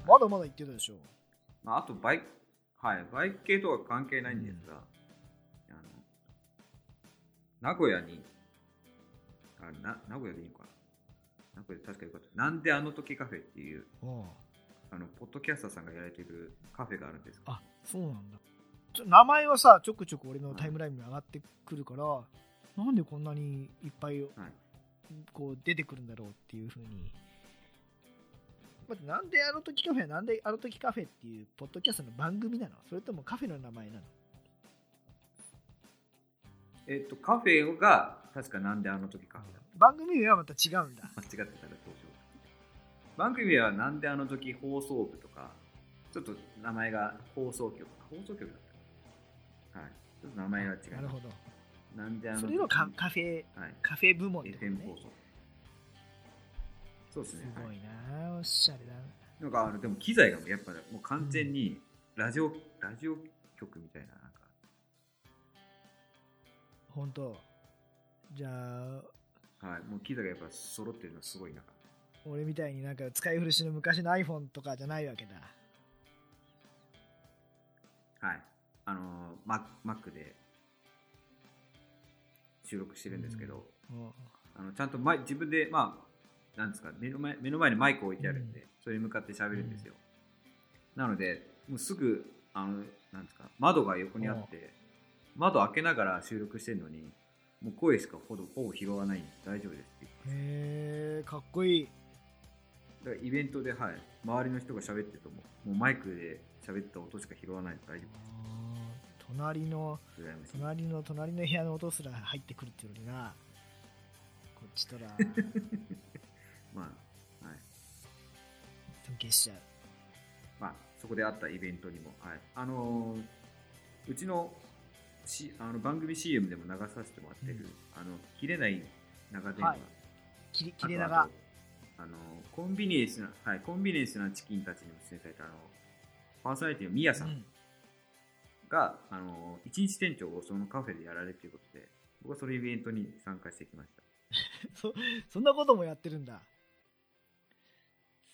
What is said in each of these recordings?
でまだまだ言ってたでしょまあ、あとバイク、はい、バイク系とは関係ないんですが、あの名古屋に、あな名古屋でいいのかな？名古屋で確かよかった。なんであの時カフェっていう、うん。あの、ポッドキャスターさんがやられてるカフェがあるんですあそうなんだ。名前はさちょくちょく俺のタイムラインに上がってくるから、なんでこんなにいっぱいはい。こう出てくるんだろうっていうふうに待ってなんであの時カフェはなんであの時カフェっていうポッドキャストの番組なの？それともカフェの名前なの？えっと、カフェが、確かなんであの時カフェだ。番組名はまた違うんだ間違ってたらどうしよう。番組はなんであの時放送部とか、ちょっと名前が放送局、放送局だったはい。ちょっと名前が違う。なるほどなんであの時それのカカフェはい。カフェ部門ってこと FM ね放送。そうですね。はいすごいな。おしゃれだなんかあのでも機材がやっぱもう完全にラジオ、ラジオ局みたいななんか。本当。じゃあはい。もう機材がやっぱ揃ってるのはすごいな。俺みたいになんか使い古しの昔の iPhone とかじゃないわけだ。はい。あのー Mac, Mac で収録してるんですけど、もあのちゃんとマイ自分でまあなんですか目の前目の前にマイク置いてあるんで、うん。それに向かって喋るんですよ、なのでもうすぐあのなんですか窓が横にあって窓開けながら収録してるのにもう声しかほぼほぼ拾わないんで大丈夫ですって言ってうへえかっこいい。だからイベントで、はい、周りの人が喋ってるともうもうマイクで喋った音しか拾わないと大丈夫です。羨ましい隣の隣の部屋の音すら入ってくるっていうのにな。こっちとら まあはい。尊敬しちゃう。まあ、そこであったイベントにも、はい、あのーうちの,、C、あの番組 CM でも流させてもらってる、うん。あの切れない長電話、はい。切れ長。あのコンビニエンスな、はい、コンビニエンスなチキンたちにも出演されたあのパーソナリティのミヤさうん。んが、あの一日店長をそのカフェでやられるということで僕はそのイベントに参加してきました。そそんなこともやってるんだ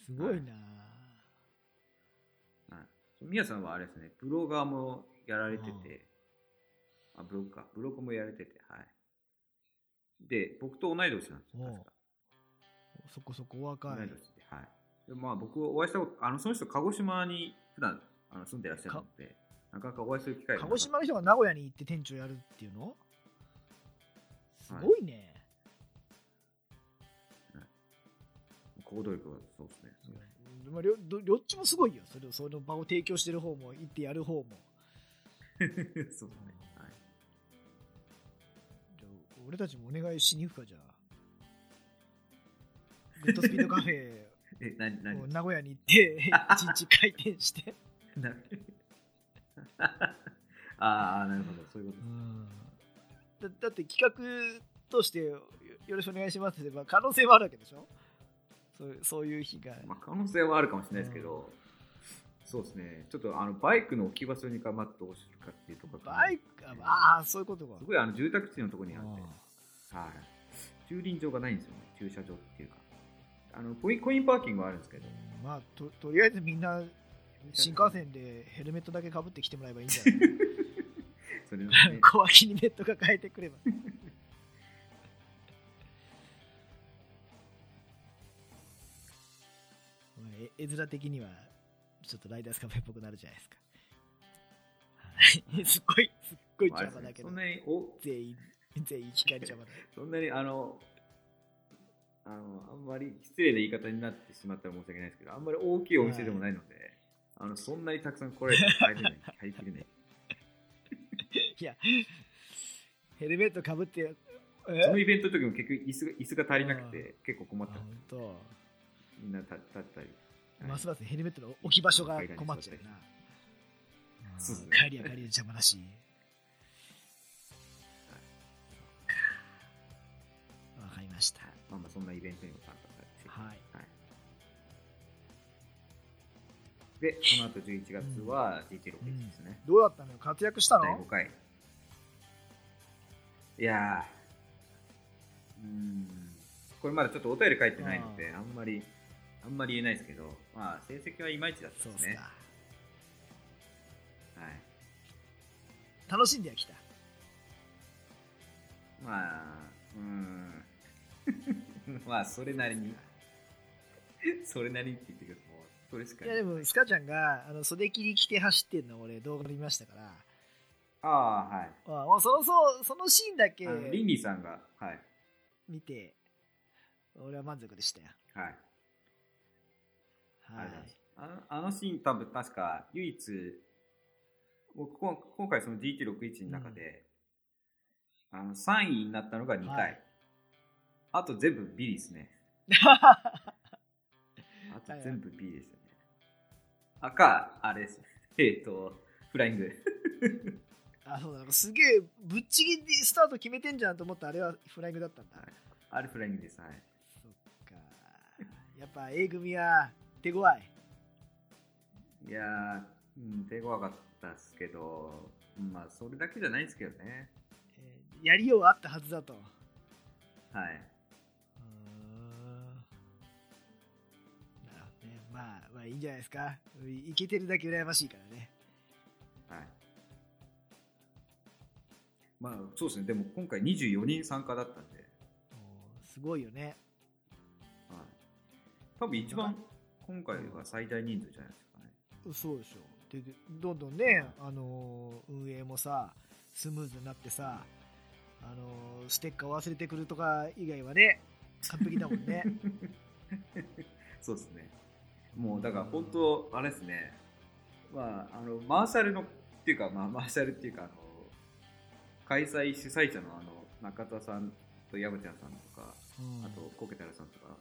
すごいな、はい、ミヤさんはあれですねブロガーもやられてて、あブログかブログもやられてて。はい。で僕と同い年なんですよ確か。そこそこお若い。同い年ではい。でまあ僕お会いしたことあのその人鹿児島に普段あの住んでらっしゃるのでなかなかお会いする機会が鹿児島の人が名古屋に行って店長やるっていうの？すごいね、行動力はそうですね。う。んまあ、りょどどっちもすごいよ。それをその場を提供してる方も行ってやる方も。そうですね。はい。じゃあ俺たちもお願いしに行くかじゃあ。グッドスピードカフェ え何何？を名古屋に行って 一日開店して。なああなるほど。そういうことですだだって企画としてよよろしくお願いしますって言えば可能性はあるわけでしょ？そうそういう日が、まあ、可能性はあるかもしれないですけど、そうですね、ちょっとあのバイクの置き場所にかまってどうするかっていうところがバイクああそういうことか。すごいあの住宅地のところにあって、あはい、駐輪場がないんですよね、駐車場っていうか。あのコインコインパーキングはあるんですけど、ーまあととりあえずみんな新幹線でヘルメットだけかぶってきてもらえばいいんじゃない？それの、ね、小脇にネットが変えてくれば絵面的にはちょっとライダースカフェっぽくなるじゃないですか。はい。すっごいすっごい邪魔だけど。そんなにお全員全員光邪魔だ。そんなにあのあのあんまり失礼な言い方になってしまったら申し訳ないですけど、あんまり大きいお店でもないので、あのそんなにたくさん来られても入れない、入りきれない。いやヘルメットかぶってそのえイベントの時も結局椅子が椅子が足りなくて、結構困あった。みんな立立ったり。はいますますヘルメットの置き場所が困っちゃうな。帰りは帰りで邪魔だし。わかりました。まあまあそんなイベントにも参加されて。はい。はいで、その後11月は GT61 ですね。どうだったのよ？活躍した第の5回。いやー、うーん、これまだちょっとお便り書いてないので、あんまり、あんまり言えないですけど、まあ、成績はいまいちだったそうっですね。はい。楽しんではきた。まあ、うーん。まあ、それなりに。それなりにって言ってくると、もう、それしかいやでも、スカちゃんがあの袖切り着て走ってんの俺動画で見ましたから、ああ、はい。あもうそのそうそのシーンだけリンリーさんが、はい。見て、俺は満足でしたよ。はい。はい。あのあのシーン多分確か唯一僕今回その GT61 の中で、あの3位になったのが2回、はい。あと全部 B ですね。あと全部 B でしたね。赤あれです えっ、とフライング。あそうだす。げえぶっちぎりでスタート決めてんじゃんと思ったあれはフライングだったんだ、はい。あれフライングです。はい。そっか。やっぱ A 組は手強い。いやー、うん、手強かったですけどまあそれだけじゃないですけどね。えーやりようあったはずだと。うはい。ーん。なるほどねまあまあいいんじゃないですか。いいけてるだけ羨ましいからね。はい。まあそうですね、でも今回24人参加だったんで、すごいよね。はい、多分一番今回が最大人数じゃないですかね。そうでしょ。ででどんどんね、あのー運営もさスムーズになってさ、あのーステッカー忘れてくるとか以外はね完璧だもんね。そうですね。もうだから本当、あれですね、まあ、あのマーシャルのっていうか、まあ、マーシャルっていうか、あの開催主催者のあの中田さんと山ちゃんさんとか、うん。あとコケタラさんとか、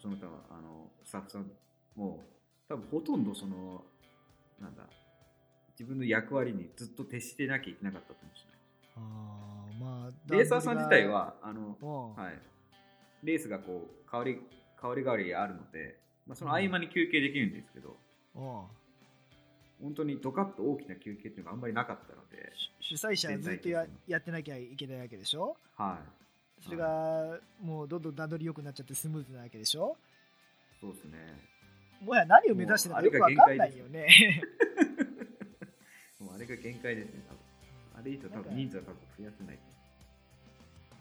その他のあのスタッフさんも、多分ほとんどその、なんだ、自分の役割にずっと徹してなきゃいけなかったと思うんですね。あーまあレーサーさん自体、は、あの、うん。はい、レースがこう、変わり、変わり変わりあるので、まあ、その合間に休憩できるんですけど、うん。本当にドカッと大きな休憩っていうのがあんまりなかったので、主主催者はずっとややってなきゃいけないわけでしょ？はい。それがもうどんどん段取り良くなっちゃってスムーズなわけでしょ？そうですね。もはや何を目指してるのかよくわかんないよね もうあれが限界ですね、多分。あれ以上多分人数は多分増やせない。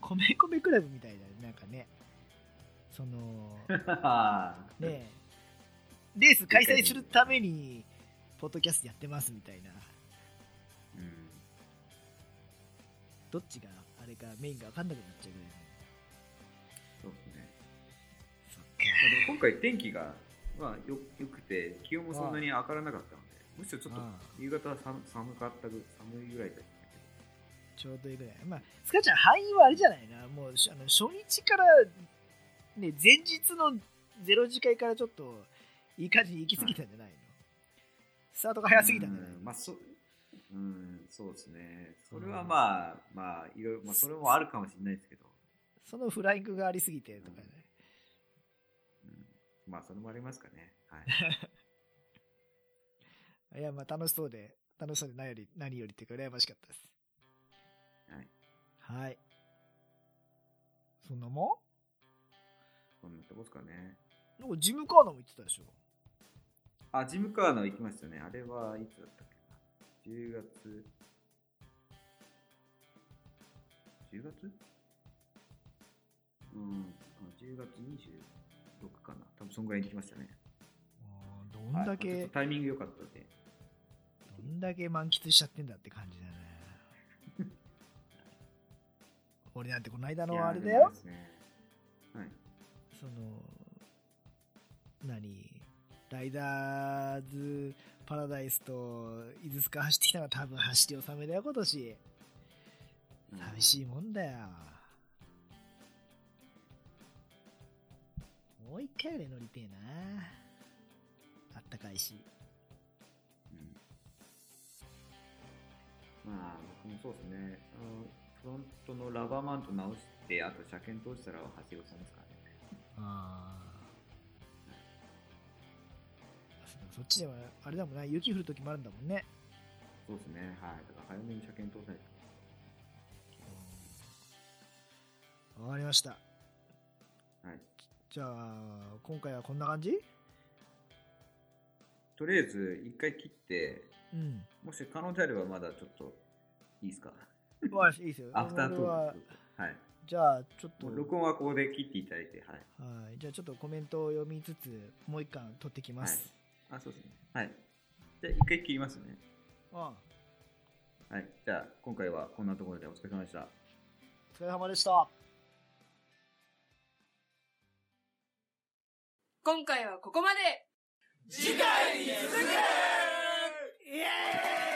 米米クラブみたいだねなんかねその ねえレース開催するためにポッドキャストやってますみたいなうん。どっちがあれかメインか分かんなくなっちゃうぐらいそうですね。そっか今回天気が、まあ、よよくて、気温もそんなに上がらなかったので、むしろちょっと夕方は寒寒かったぐ、寒いぐらいだったけちょうど。いい。ぐらいまあスカちゃん範囲はあれじゃないな。もうしあの初日からね前日のゼロ次会からちょっといい感じに行き過ぎたんじゃないの、スタートがど。早すぎたんじゃないうんまあ、そ、うん、そうですね。それはまあ、まあ、いろいろ、まあ、それもあるかもしれないですけど、そのフライングがありすぎてとかね、うん、まあ、それもありますかね。はい。いやまあ楽しそうで楽しそうで何より何よりっていうか羨ましかったですはい。はいそんなもそんなとこですかね。んなんかジムカーナも言ってたでしょ？あ、ジムカーナ行きましたね。あれはいつだったっけな？10月。10月？うん。あ10月26かな。多分そんぐらいに行きましたね。どんだけ、タイミング良かったんで。どんだけ満喫しちゃってんだって感じだね 俺なんてこの間のあれだよねはい。その何？ライダーズパラダイスと伊豆スカ走ってきたのは多分走り納めだよ今年うん寂しいもんだよもう一回ぐらい乗りてえなあったかいしうんまあ、僕もそうですね。あのフロントのラバーマウント直して、あと車検通したら走り収めですからね。ああそっちではあれだもんな雪降る時もあるんだもんねそうですね。はい。だから早めに車検通さないと。わかりましたはい。じゃあ今回はこんな感じ？とりあえず一回切って、うん。もし可能であればまだちょっといいですか？ましたいいですよ。アフタートーク。はい。じゃあ、ちょっと、録音はここで切っていただいて、はい。はい。じゃあ、ちょっとコメントを読みつつ、もう一巻取ってきます。あ、そうですね。はい。じゃあ一回切りますね。うん。おはい。じゃあ今回はこんなところでお疲れ様でした。疲れ様でした。今回はここまで。イエーイ